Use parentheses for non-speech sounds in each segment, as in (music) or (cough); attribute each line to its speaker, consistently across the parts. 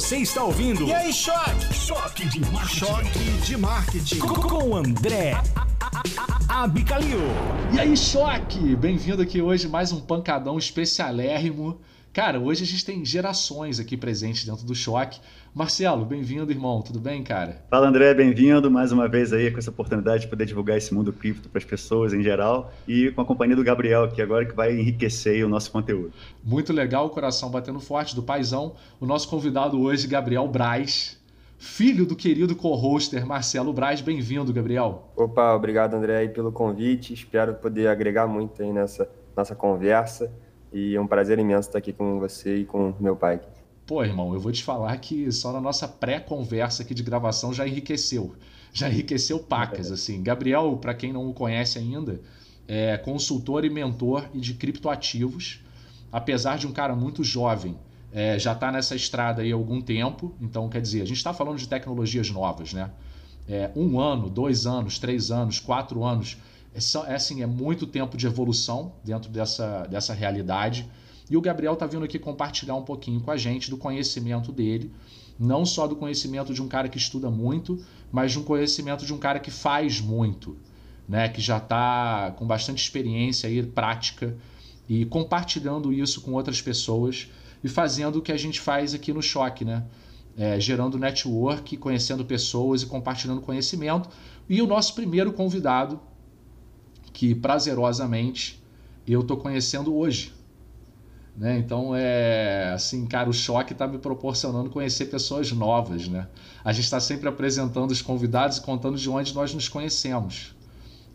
Speaker 1: Você está ouvindo?
Speaker 2: E aí, choque?
Speaker 1: Choque de marketing.
Speaker 2: Choque de marketing.
Speaker 1: Com André Abicalil.
Speaker 3: E aí, choque! Bem-vindo aqui hoje mais um pancadão especialérrimo. Cara, hoje a gente tem gerações aqui presentes dentro do choque. Marcelo, bem-vindo, irmão. Tudo bem, cara?
Speaker 4: Fala, André. Bem-vindo mais uma vez aí com essa oportunidade de poder divulgar esse mundo cripto para as pessoas em geral e com a companhia do Gabriel, que agora que vai enriquecer o nosso conteúdo.
Speaker 3: Muito legal, o coração batendo forte do paizão. O nosso convidado hoje, Gabriel Braz, filho do querido co-hoster Marcelo Braz. Bem-vindo, Gabriel.
Speaker 5: Opa, obrigado, André, aí, pelo convite. Espero poder agregar muito aí nessa nossa conversa. E é um prazer imenso estar aqui com você e com meu pai.
Speaker 3: Pô, irmão, eu vou te falar que só na nossa pré-conversa aqui de gravação já enriqueceu. Já enriqueceu pacas, assim. Gabriel, para quem não o conhece ainda, é consultor e mentor de criptoativos. Apesar de um cara muito jovem, é, já está nessa estrada aí há algum tempo. Então, quer dizer, a gente está falando de tecnologias novas, né? É, um ano, dois anos, três anos, quatro anos é, é, assim, é muito tempo de evolução dentro dessa, dessa realidade. E o Gabriel está vindo aqui compartilhar um pouquinho com a gente do conhecimento dele, não só do conhecimento de um cara que estuda muito, mas de um conhecimento de um cara que faz muito, né? que já está com bastante experiência e prática e compartilhando isso com outras pessoas e fazendo o que a gente faz aqui no Choque, né? É, gerando network, conhecendo pessoas e compartilhando conhecimento. E o nosso primeiro convidado que prazerosamente eu tô conhecendo hoje. Né? Então é assim, cara, o choque está me proporcionando conhecer pessoas novas, né? A gente está sempre apresentando os convidados e contando de onde nós nos conhecemos.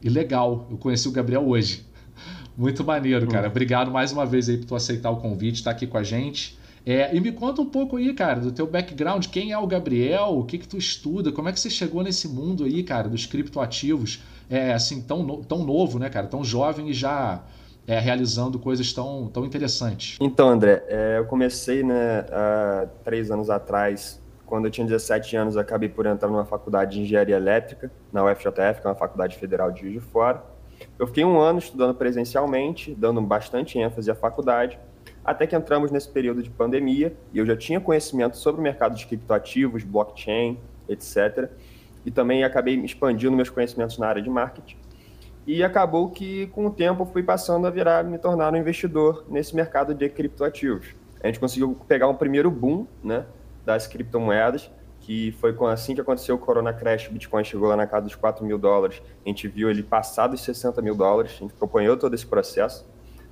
Speaker 3: E legal, eu conheci o Gabriel hoje. (laughs) Muito maneiro, cara. Hum. Obrigado mais uma vez aí por tu aceitar o convite, estar tá aqui com a gente. É, e me conta um pouco aí, cara, do teu background. Quem é o Gabriel? O que que tu estuda? Como é que você chegou nesse mundo aí, cara, dos criptoativos? É assim, tão, tão novo, né, cara? Tão jovem e já é, realizando coisas tão, tão interessantes.
Speaker 5: Então, André, é, eu comecei, né, há três anos atrás, quando eu tinha 17 anos, acabei por entrar numa faculdade de engenharia elétrica, na UFJF, que é uma faculdade federal de Rio de Fora. Eu fiquei um ano estudando presencialmente, dando bastante ênfase à faculdade, até que entramos nesse período de pandemia e eu já tinha conhecimento sobre o mercado de criptoativos, blockchain, etc. E também acabei expandindo meus conhecimentos na área de marketing. E acabou que, com o tempo, fui passando a virar, me tornar um investidor nesse mercado de criptoativos. A gente conseguiu pegar um primeiro boom né, das criptomoedas, que foi assim que aconteceu o Corona Crash, o Bitcoin chegou lá na casa dos 4 mil dólares, a gente viu ele passar dos 60 mil dólares, a gente acompanhou todo esse processo,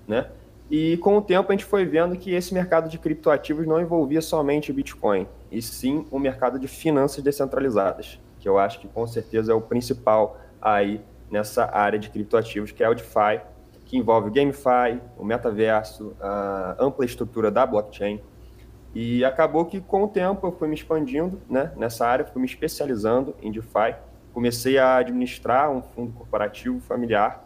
Speaker 5: né? E com o tempo a gente foi vendo que esse mercado de criptoativos não envolvia somente Bitcoin, e sim o mercado de finanças descentralizadas, que eu acho que com certeza é o principal aí nessa área de criptoativos, que é o DeFi, que envolve o GameFi, o metaverso, a ampla estrutura da blockchain. E acabou que com o tempo eu fui me expandindo né, nessa área, fui me especializando em DeFi, comecei a administrar um fundo corporativo familiar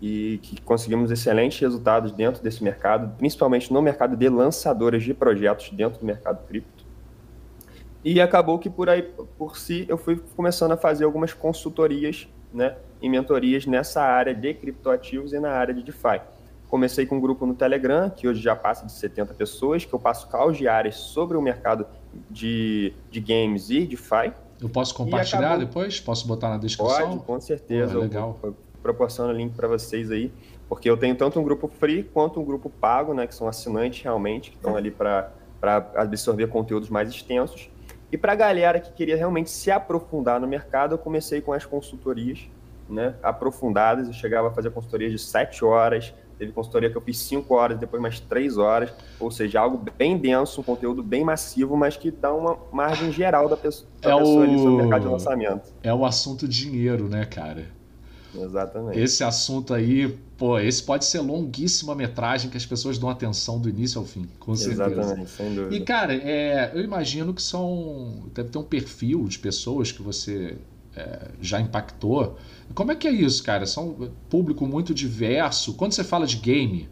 Speaker 5: e que conseguimos excelentes resultados dentro desse mercado, principalmente no mercado de lançadoras de projetos dentro do mercado cripto. E acabou que por aí, por si, eu fui começando a fazer algumas consultorias, né, e mentorias nessa área de criptoativos e na área de DeFi. Comecei com um grupo no Telegram, que hoje já passa de 70 pessoas, que eu passo caos diários sobre o mercado de, de games e DeFi.
Speaker 3: Eu posso compartilhar acabou... depois? Posso botar na descrição?
Speaker 5: Pode, com certeza.
Speaker 3: Pô, legal.
Speaker 5: Eu, proporciono o link para vocês aí, porque eu tenho tanto um grupo free quanto um grupo pago, né, que são assinantes realmente, que estão ali para absorver conteúdos mais extensos. E para a galera que queria realmente se aprofundar no mercado, eu comecei com as consultorias né, aprofundadas. Eu chegava a fazer consultorias de 7 horas, teve consultoria que eu fiz 5 horas, depois mais 3 horas, ou seja, algo bem denso, um conteúdo bem massivo, mas que dá uma margem geral da pessoa, da é pessoa o... ali sobre o mercado de lançamento.
Speaker 3: É o assunto dinheiro, né, cara?
Speaker 5: Exatamente.
Speaker 3: Esse assunto aí, pô, esse pode ser longuíssima metragem que as pessoas dão atenção do início ao fim, com certeza.
Speaker 5: Exatamente, sem dúvida.
Speaker 3: E, cara, é, eu imagino que são. Deve ter um perfil de pessoas que você é, já impactou. Como é que é isso, cara? São público muito diverso. Quando você fala de game,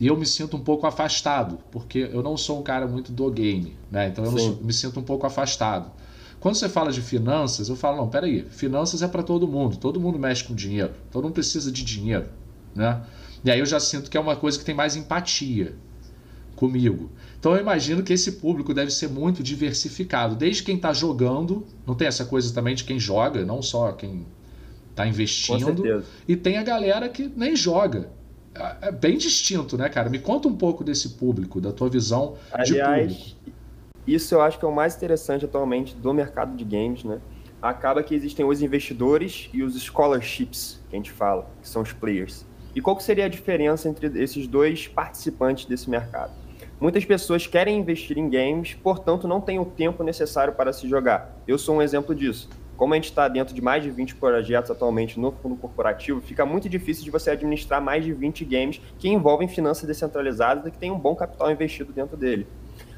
Speaker 3: eu me sinto um pouco afastado, porque eu não sou um cara muito do game, né? Então eu me sinto um pouco afastado. Quando você fala de finanças, eu falo, não, peraí, finanças é para todo mundo, todo mundo mexe com dinheiro, todo mundo precisa de dinheiro, né? E aí eu já sinto que é uma coisa que tem mais empatia. comigo. Então eu imagino que esse público deve ser muito diversificado, desde quem está jogando, não tem essa coisa também de quem joga, não só quem está investindo, e tem a galera que nem joga. É, é bem distinto, né, cara? Me conta um pouco desse público, da tua visão Aliás, de público.
Speaker 5: Isso eu acho que é o mais interessante atualmente do mercado de games, né? Acaba que existem os investidores e os scholarships, que a gente fala, que são os players. E qual que seria a diferença entre esses dois participantes desse mercado? Muitas pessoas querem investir em games, portanto não têm o tempo necessário para se jogar. Eu sou um exemplo disso. Como a gente está dentro de mais de 20 projetos atualmente no fundo corporativo, fica muito difícil de você administrar mais de 20 games que envolvem finanças descentralizadas e que tem um bom capital investido dentro dele.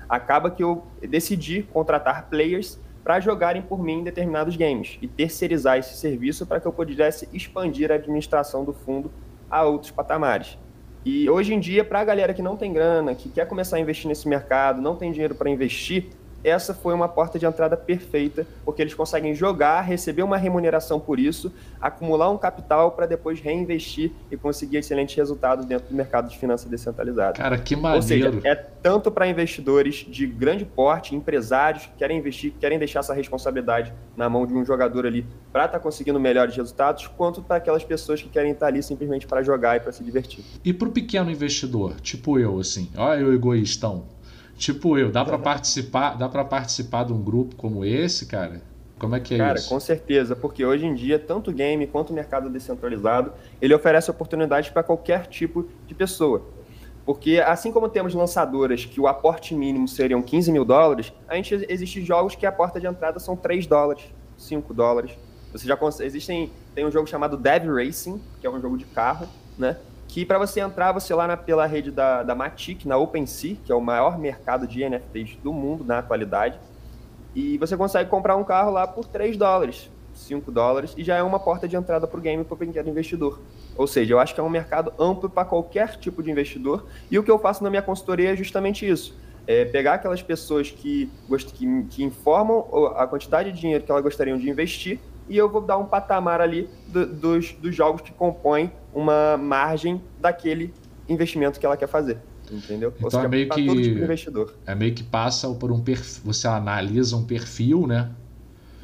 Speaker 5: Acaba que eu decidi contratar players para jogarem por mim em determinados games e terceirizar esse serviço para que eu pudesse expandir a administração do fundo a outros patamares. E hoje em dia, para a galera que não tem grana, que quer começar a investir nesse mercado, não tem dinheiro para investir, essa foi uma porta de entrada perfeita, porque eles conseguem jogar, receber uma remuneração por isso, acumular um capital para depois reinvestir e conseguir excelentes resultados dentro do mercado de finanças descentralizadas.
Speaker 3: Cara, que maneiro. Ou
Speaker 5: seja, é tanto para investidores de grande porte, empresários que querem investir, que querem deixar essa responsabilidade na mão de um jogador ali para estar tá conseguindo melhores resultados, quanto para aquelas pessoas que querem estar tá ali simplesmente para jogar e para se divertir.
Speaker 3: E para o pequeno investidor, tipo eu, assim, olha eu egoístão, Tipo eu, dá para participar, dá para participar de um grupo como esse, cara? Como é que é
Speaker 5: cara,
Speaker 3: isso?
Speaker 5: Cara, com certeza, porque hoje em dia, tanto o game quanto o mercado descentralizado, ele oferece oportunidades para qualquer tipo de pessoa. Porque assim como temos lançadoras que o aporte mínimo seriam 15 mil dólares, a gente existe jogos que a porta de entrada são 3 dólares, 5 dólares. Você já existem tem um jogo chamado Dev Racing, que é um jogo de carro, né? Que para você entrar, você lá na, pela rede da, da Matic, na OpenSea, que é o maior mercado de NFTs do mundo na atualidade, e você consegue comprar um carro lá por 3 dólares, 5 dólares, e já é uma porta de entrada para o game para o pequeno investidor. Ou seja, eu acho que é um mercado amplo para qualquer tipo de investidor, e o que eu faço na minha consultoria é justamente isso. É pegar aquelas pessoas que, que, que informam a quantidade de dinheiro que elas gostariam de investir e eu vou dar um patamar ali do, dos, dos jogos que compõem uma margem daquele investimento que ela quer fazer. Entendeu?
Speaker 3: Então seja, é meio que tipo investidor. é meio que passa por um perfil, você analisa um perfil, né?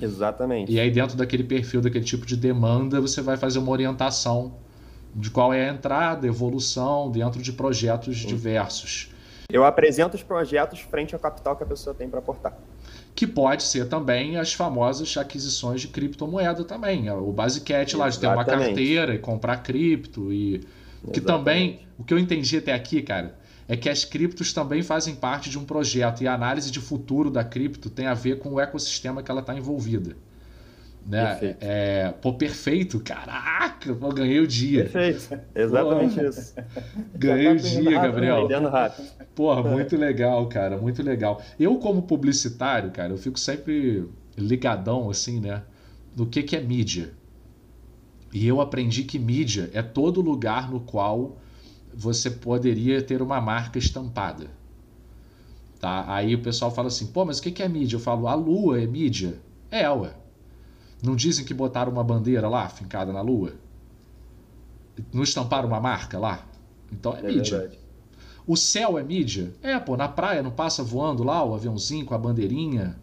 Speaker 5: Exatamente.
Speaker 3: E aí dentro daquele perfil, daquele tipo de demanda, você vai fazer uma orientação de qual é a entrada, evolução dentro de projetos Sim. diversos.
Speaker 5: Eu apresento os projetos frente ao capital que a pessoa tem para aportar
Speaker 3: que pode ser também as famosas aquisições de criptomoeda também. O Basicat lá de ter uma carteira e comprar cripto e que também, o que eu entendi até aqui, cara, é que as criptos também fazem parte de um projeto e a análise de futuro da cripto tem a ver com o ecossistema que ela está envolvida. Né? Perfeito. É, pô, perfeito. Caraca, pô, ganhei o dia.
Speaker 5: Perfeito. Exatamente pô, (laughs) isso.
Speaker 3: Ganhei o dia, Gabriel. Rápido. Porra, muito legal, cara. Muito legal. Eu, como publicitário, cara, eu fico sempre ligadão, assim, né? No que, que é mídia. E eu aprendi que mídia é todo lugar no qual você poderia ter uma marca estampada. Tá? Aí o pessoal fala assim, pô, mas o que, que é mídia? Eu falo, a lua é mídia. É, ué. Não dizem que botaram uma bandeira lá, fincada na lua? Não estamparam uma marca lá? Então é, é mídia. Verdade. O céu é mídia? É, pô, na praia não passa voando lá o aviãozinho com a bandeirinha?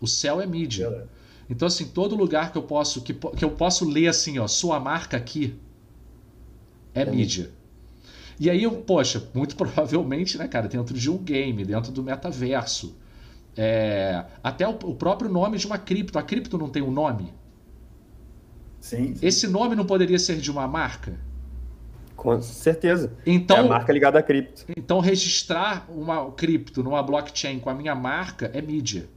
Speaker 3: O céu é mídia. É então, assim, todo lugar que eu posso que, que eu posso ler assim, ó, sua marca aqui é, é mídia. mídia. E aí, eu, poxa, muito (laughs) provavelmente, né, cara, dentro de um game, dentro do metaverso, é, até o, o, próprio nome de uma cripto. A cripto não tem um nome?
Speaker 4: Sim, sim.
Speaker 3: Esse nome não poderia ser de uma marca?
Speaker 5: Com certeza.
Speaker 3: Então, é
Speaker 5: a marca ligada à cripto.
Speaker 3: Então, registrar uma cripto numa blockchain com a minha marca é mídia.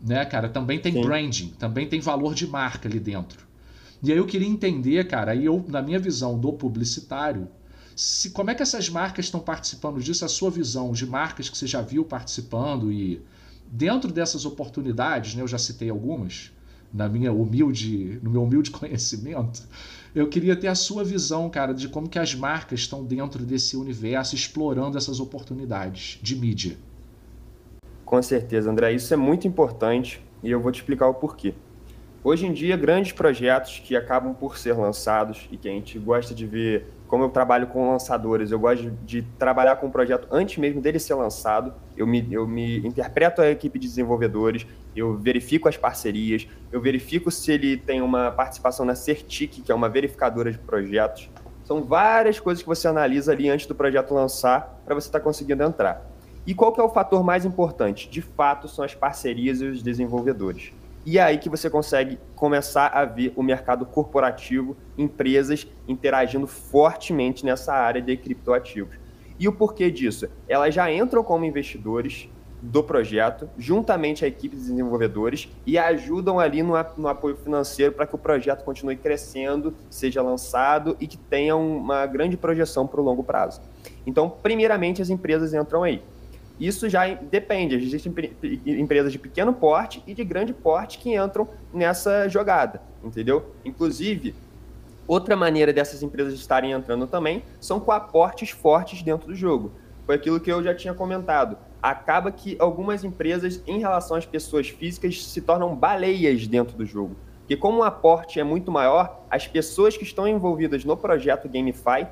Speaker 3: Né, cara? Também tem sim. branding, também tem valor de marca ali dentro. E aí eu queria entender, cara, aí eu, na minha visão do publicitário, se, como é que essas marcas estão participando disso, a sua visão de marcas que você já viu participando e dentro dessas oportunidades, né, eu já citei algumas, na minha humilde, no meu humilde (laughs) conhecimento, eu queria ter a sua visão, cara, de como que as marcas estão dentro desse universo, explorando essas oportunidades de mídia.
Speaker 5: Com certeza, André, isso é muito importante e eu vou te explicar o porquê. Hoje em dia, grandes projetos que acabam por ser lançados e que a gente gosta de ver como eu trabalho com lançadores, eu gosto de, de trabalhar com o projeto antes mesmo dele ser lançado. Eu me, eu me interpreto a equipe de desenvolvedores, eu verifico as parcerias, eu verifico se ele tem uma participação na Certic, que é uma verificadora de projetos. São várias coisas que você analisa ali antes do projeto lançar para você estar tá conseguindo entrar. E qual que é o fator mais importante? De fato, são as parcerias e os desenvolvedores. E é aí que você consegue começar a ver o mercado corporativo, empresas interagindo fortemente nessa área de criptoativos. E o porquê disso? Elas já entram como investidores do projeto, juntamente à equipe de desenvolvedores, e ajudam ali no, no apoio financeiro para que o projeto continue crescendo, seja lançado e que tenha uma grande projeção para o longo prazo. Então, primeiramente, as empresas entram aí. Isso já depende. Existem empresas de pequeno porte e de grande porte que entram nessa jogada, entendeu? Inclusive, outra maneira dessas empresas estarem entrando também são com aportes fortes dentro do jogo. Foi aquilo que eu já tinha comentado. Acaba que algumas empresas, em relação às pessoas físicas, se tornam baleias dentro do jogo. Porque como o aporte é muito maior, as pessoas que estão envolvidas no projeto GameFi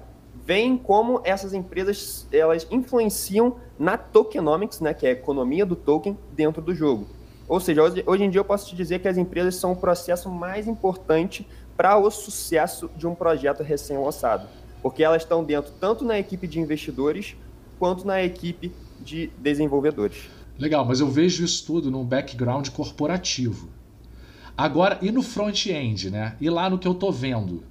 Speaker 5: veem como essas empresas elas influenciam na tokenomics, né, que é a economia do token dentro do jogo. Ou seja, hoje, hoje em dia eu posso te dizer que as empresas são o processo mais importante para o sucesso de um projeto recém-lançado, porque elas estão dentro tanto na equipe de investidores quanto na equipe de desenvolvedores.
Speaker 3: Legal, mas eu vejo isso tudo num background corporativo. Agora, e no front-end, né? E lá no que eu tô vendo?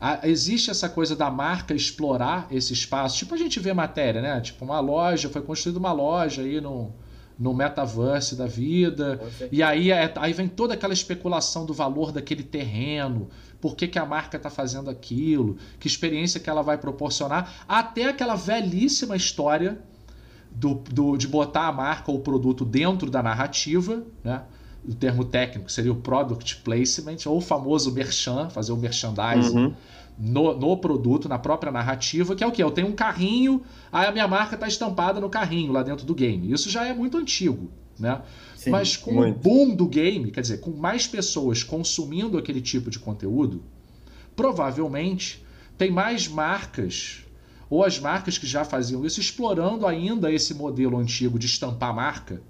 Speaker 3: A, existe essa coisa da marca explorar esse espaço. Tipo, a gente vê matéria, né? Tipo, uma loja, foi construída uma loja aí no, no metaverse da vida. E aí, é, aí vem toda aquela especulação do valor daquele terreno, por que, que a marca está fazendo aquilo, que experiência que ela vai proporcionar, até aquela velhíssima história do, do, de botar a marca ou o produto dentro da narrativa, né? O termo técnico seria o product placement, ou o famoso merchan, fazer o merchandising uhum. no, no produto, na própria narrativa, que é o que? Eu tenho um carrinho, aí a minha marca está estampada no carrinho lá dentro do game. Isso já é muito antigo. Né? Sim, Mas com muito. o boom do game, quer dizer, com mais pessoas consumindo aquele tipo de conteúdo, provavelmente tem mais marcas ou as marcas que já faziam isso explorando ainda esse modelo antigo de estampar marca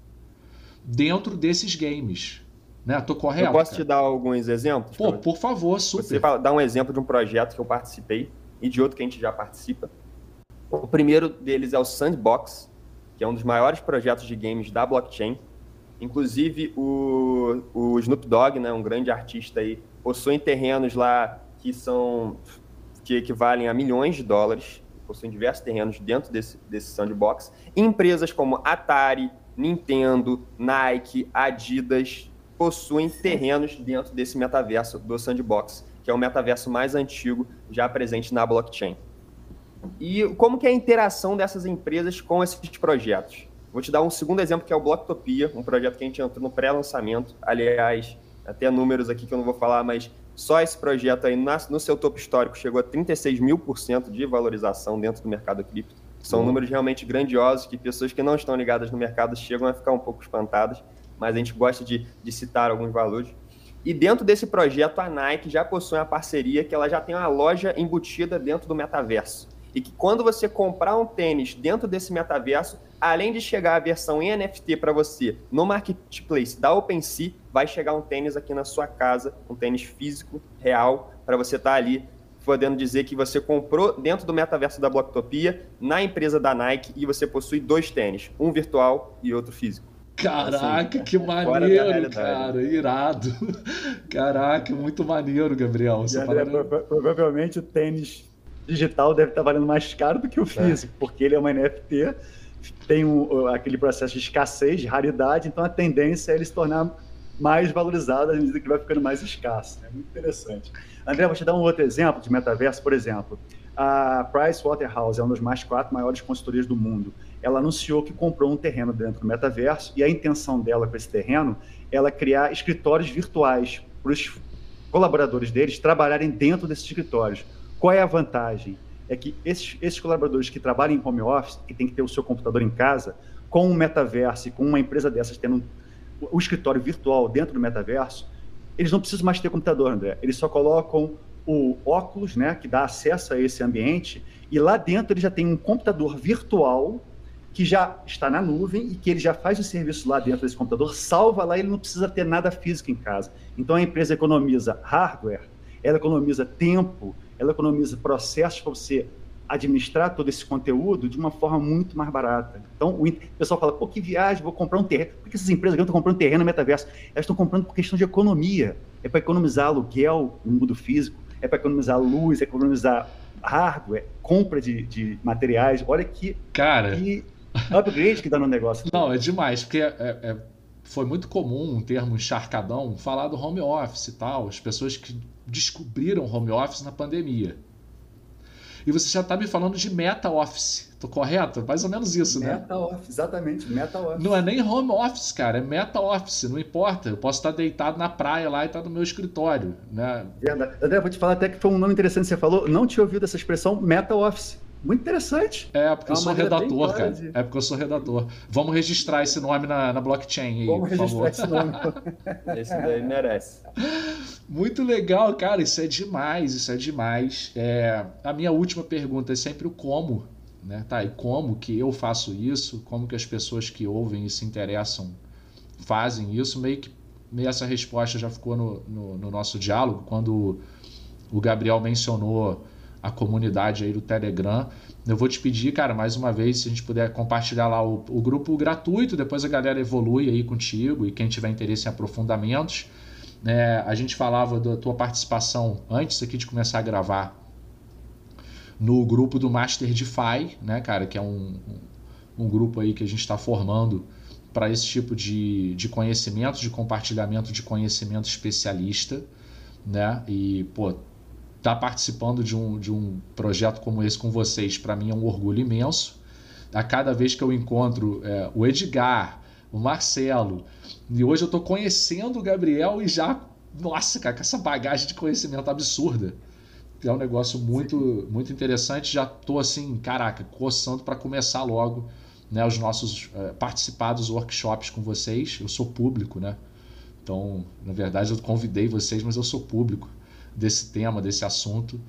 Speaker 3: dentro desses games. Né? Tô correto?
Speaker 5: Eu posso cara? te dar alguns exemplos?
Speaker 3: Pô, por favor, super.
Speaker 5: Você dá um exemplo de um projeto que eu participei e de outro que a gente já participa. O primeiro deles é o Sandbox, que é um dos maiores projetos de games da blockchain. Inclusive, o, o Snoop Dogg, né, um grande artista aí, possui terrenos lá que são que equivalem a milhões de dólares, possuem diversos terrenos dentro desse, desse sandbox. empresas como Atari, Nintendo, Nike, Adidas possuem terrenos dentro desse metaverso do Sandbox, que é o metaverso mais antigo já presente na blockchain. E como que é a interação dessas empresas com esses projetos? Vou te dar um segundo exemplo que é o Blocktopia, um projeto que a gente entrou no pré-lançamento. Aliás, até números aqui que eu não vou falar, mas só esse projeto aí no seu topo histórico chegou a 36 mil por cento de valorização dentro do mercado cripto. São números realmente grandiosos que pessoas que não estão ligadas no mercado chegam a ficar um pouco espantadas, mas a gente gosta de, de citar alguns valores. E dentro desse projeto, a Nike já possui uma parceria que ela já tem uma loja embutida dentro do metaverso. E que quando você comprar um tênis dentro desse metaverso, além de chegar a versão em NFT para você no marketplace da OpenSea, vai chegar um tênis aqui na sua casa, um tênis físico, real, para você estar tá ali podendo dizer que você comprou dentro do metaverso da Blocktopia, na empresa da Nike, e você possui dois tênis, um virtual e outro físico.
Speaker 3: Caraca, assim, que maneiro, cara, irado. (laughs) Caraca, muito maneiro, Gabriel.
Speaker 4: Essa parada... Provavelmente o tênis digital deve estar valendo mais caro do que o é. físico, é. porque ele é uma NFT, tem um, aquele processo de escassez, de raridade, então a tendência é ele se tornar mais valorizado à medida que vai ficando mais escasso. É muito interessante. André, vou te dar um outro exemplo de metaverso, por exemplo. A Pricewaterhouse é uma das mais quatro maiores consultorias do mundo. Ela anunciou que comprou um terreno dentro do metaverso e a intenção dela com esse terreno é criar escritórios virtuais para os colaboradores deles trabalharem dentro desses escritórios. Qual é a vantagem? É que esses, esses colaboradores que trabalham em home office, que tem que ter o seu computador em casa, com um metaverso e com uma empresa dessas tendo o escritório virtual dentro do metaverso, eles não precisam mais ter computador, André. Eles só colocam o óculos, né, que dá acesso a esse ambiente, e lá dentro ele já tem um computador virtual que já está na nuvem e que ele já faz o serviço lá dentro desse computador, salva lá, ele não precisa ter nada físico em casa. Então a empresa economiza hardware, ela economiza tempo, ela economiza processos para você administrar todo esse conteúdo de uma forma muito mais barata. Então, o pessoal fala, pô, que viagem, vou comprar um terreno. Por que essas empresas estão comprando terreno no metaverso? Elas estão comprando por questão de economia. É para economizar aluguel no mundo físico, é para economizar luz, é economizar hardware, compra de, de materiais. Olha que,
Speaker 3: Cara...
Speaker 4: que upgrade que dá no negócio.
Speaker 3: Não, é demais, porque é, é, foi muito comum um termo encharcadão falar do home office e tal, as pessoas que descobriram home office na pandemia. E você já está me falando de meta office. Tô correto? Mais ou menos isso,
Speaker 4: meta
Speaker 3: né?
Speaker 4: Meta office, exatamente, meta office.
Speaker 3: Não é nem home office, cara, é meta office, não importa. Eu posso estar deitado na praia lá e estar no meu escritório, né?
Speaker 4: Verdade. André, vou te falar até que foi um nome interessante que você falou. Não tinha ouvido essa expressão meta office. Muito interessante.
Speaker 3: É, porque é eu sou redator, cara. De... É porque eu sou redator. Vamos registrar esse nome na, na blockchain aí,
Speaker 4: Vamos
Speaker 3: por
Speaker 4: registrar
Speaker 3: favor.
Speaker 4: esse nome. (laughs)
Speaker 5: esse daí merece.
Speaker 3: Muito legal, cara. Isso é demais, isso é demais. É, a minha última pergunta é sempre o como, né? Tá, e como que eu faço isso? Como que as pessoas que ouvem e se interessam fazem isso? Meio que meio essa resposta já ficou no, no, no nosso diálogo, quando o Gabriel mencionou a comunidade aí do Telegram. Eu vou te pedir, cara, mais uma vez, se a gente puder compartilhar lá o, o, grupo gratuito, depois a galera evolui aí contigo e quem tiver interesse em aprofundamentos. É, a gente falava da tua participação antes aqui de começar a gravar no grupo do Master DeFi, né, cara, que é um, um, grupo aí que a gente está formando para esse tipo de, de conhecimento, de compartilhamento de conhecimento especialista, né? E, pô, estar tá participando de um, de um projeto como esse com vocês, para mim é um orgulho imenso. A cada vez que eu encontro é, o Edgar, o Marcelo, e hoje eu estou conhecendo o Gabriel e já, nossa, cara, com essa bagagem de conhecimento absurda. É um negócio muito, muito interessante. Já estou assim, caraca, coçando para começar logo né, os nossos é, workshops com vocês. Eu sou público, né? Então, na verdade, eu convidei vocês, mas eu sou público desse tema, desse assunto.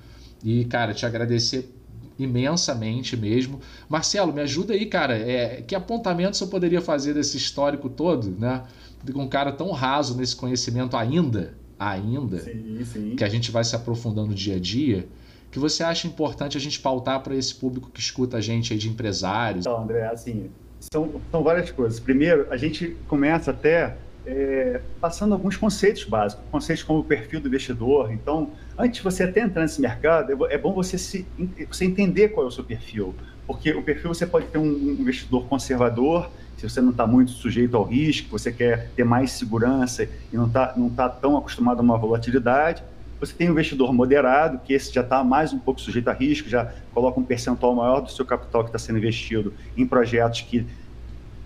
Speaker 3: E, cara, te agradecer imensamente mesmo. Marcelo, me ajuda aí, cara. É, que apontamentos eu poderia fazer desse histórico todo, né? Com um cara tão raso nesse conhecimento ainda, ainda,
Speaker 4: sim, sim.
Speaker 3: que a gente vai se aprofundando dia a dia, que você acha importante a gente pautar para esse público que escuta a gente aí de empresários?
Speaker 4: Então, André, assim, são, são várias coisas. Primeiro, a gente começa até é, passando alguns conceitos básicos, conceitos como o perfil do investidor. Então, antes de você até entrar nesse mercado, é bom você, se, você entender qual é o seu perfil, porque o perfil você pode ter um investidor conservador, se você não está muito sujeito ao risco, você quer ter mais segurança e não está não tá tão acostumado a uma volatilidade. Você tem um investidor moderado, que esse já está mais um pouco sujeito a risco, já coloca um percentual maior do seu capital que está sendo investido em projetos que,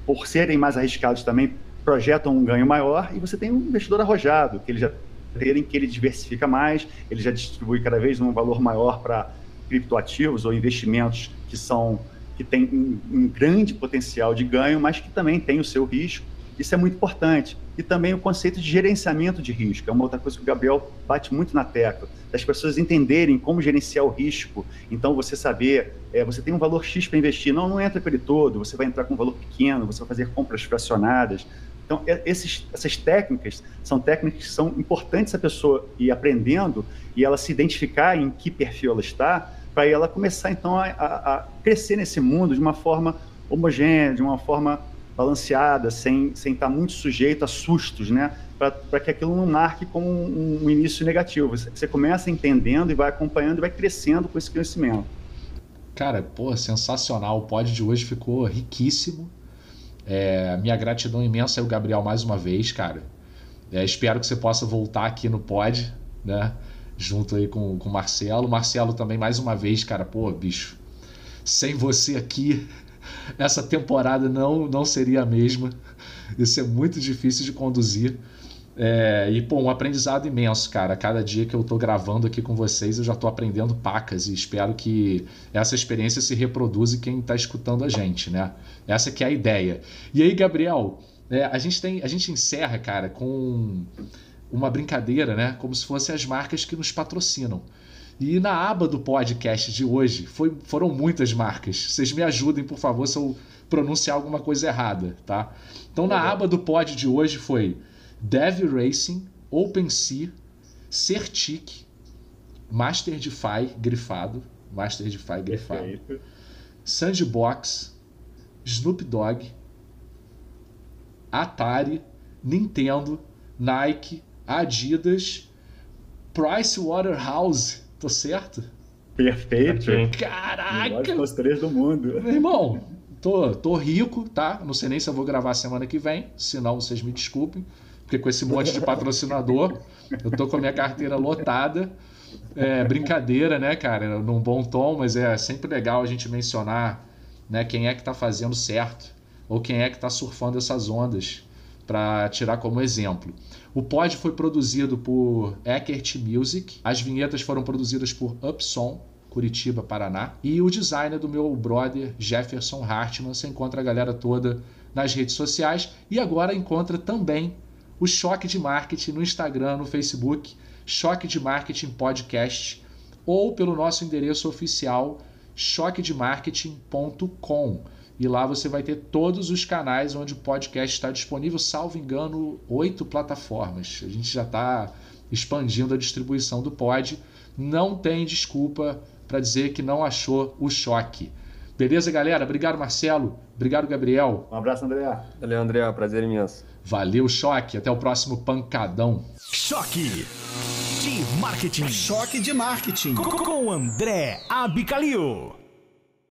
Speaker 4: por serem mais arriscados também, projetam um ganho maior. E você tem um investidor arrojado, que ele já em que ele diversifica mais, ele já distribui cada vez um valor maior para criptoativos ou investimentos que são que têm um, um, grande potencial de ganho, mas que também tem o seu risco. Isso é muito importante. E também o conceito de gerenciamento de risco, é uma outra coisa que o Gabriel bate muito na tecla, das pessoas entenderem como gerenciar o risco. Então, você saber, é, você tem um valor X para investir, não, não entra ele todo, você vai entrar com um valor pequeno, você vai fazer compras fracionadas. Então, esses, essas técnicas são técnicas que são importantes a pessoa ir aprendendo e ela se identificar em que perfil ela está, para ela começar, então, a, a, crescer nesse mundo de uma forma homogênea, de uma forma balanceada, sem, sem estar muito sujeito a sustos, né? Para que aquilo não marque como um, um início negativo. Você, você começa entendendo e vai acompanhando e vai crescendo com esse conhecimento.
Speaker 3: Cara, pô, sensacional. O pod de hoje ficou riquíssimo. É, minha gratidão imensa ao Gabriel mais uma vez, cara. É, espero que você possa voltar aqui no pod, né? junto aí com, com o Marcelo. Marcelo também, mais uma vez, cara, pô, bicho, sem você aqui, (laughs) essa temporada não, não seria a mesma. Isso é muito difícil de conduzir. É, e, pô, um aprendizado imenso, cara. Cada dia que eu tô gravando aqui com vocês, eu já tô aprendendo pacas e espero que essa experiência se reproduza em quem tá escutando a gente, né? Essa que é a ideia. E aí, Gabriel, é, a, gente tem, a gente encerra, cara, com uma brincadeira, né? Como se fossem as marcas que nos patrocinam. E na aba do podcast de hoje foi, foram muitas marcas. Vocês me ajudem, por favor, se eu pronunciar alguma coisa errada, tá? Então na aba do pod de hoje foi Dev Racing, OpenSea, Certic, MasterDeFi grifado, MasterDeFi grifado,
Speaker 4: Perfeito.
Speaker 3: Sandbox, Snoop Dogg, Atari, Nintendo, Nike, Adidas, Pricewaterhouse, tô certo?
Speaker 4: Perfeito.
Speaker 3: Caraca!
Speaker 4: Melhores consultorias do mundo.
Speaker 3: Meu irmão, tô, tô rico, tá? Não sei nem se eu vou gravar semana que vem, senão vocês me desculpem, porque com esse monte de patrocinador, eu tô com a minha carteira lotada. É brincadeira, né, cara? Num bom tom, mas é sempre legal a gente mencionar né, quem é que tá fazendo certo ou quem é que tá surfando essas ondas para tirar como exemplo. O pod foi produzido por Eckert Music, as vinhetas foram produzidas por Upson, Curitiba, Paraná, e o design é do meu brother Jefferson Hartmann. Você encontra a galera toda nas redes sociais e agora encontra também o Choque de Marketing no Instagram, no Facebook, Choque de Marketing Podcast, ou pelo nosso endereço oficial choquedemarketing.com. E lá você vai ter todos os canais onde o podcast está disponível, salvo engano, oito plataformas. A gente já está expandindo a distribuição do pod. Não tem desculpa para dizer que não achou o choque. Beleza, galera? Obrigado, Marcelo. Obrigado, Gabriel.
Speaker 4: Um abraço, André.
Speaker 5: Valeu, André. Prazer imenso.
Speaker 3: Valeu, choque. Até o próximo pancadão.
Speaker 1: Choque de marketing
Speaker 2: Choque de marketing.
Speaker 1: com André Abicalil.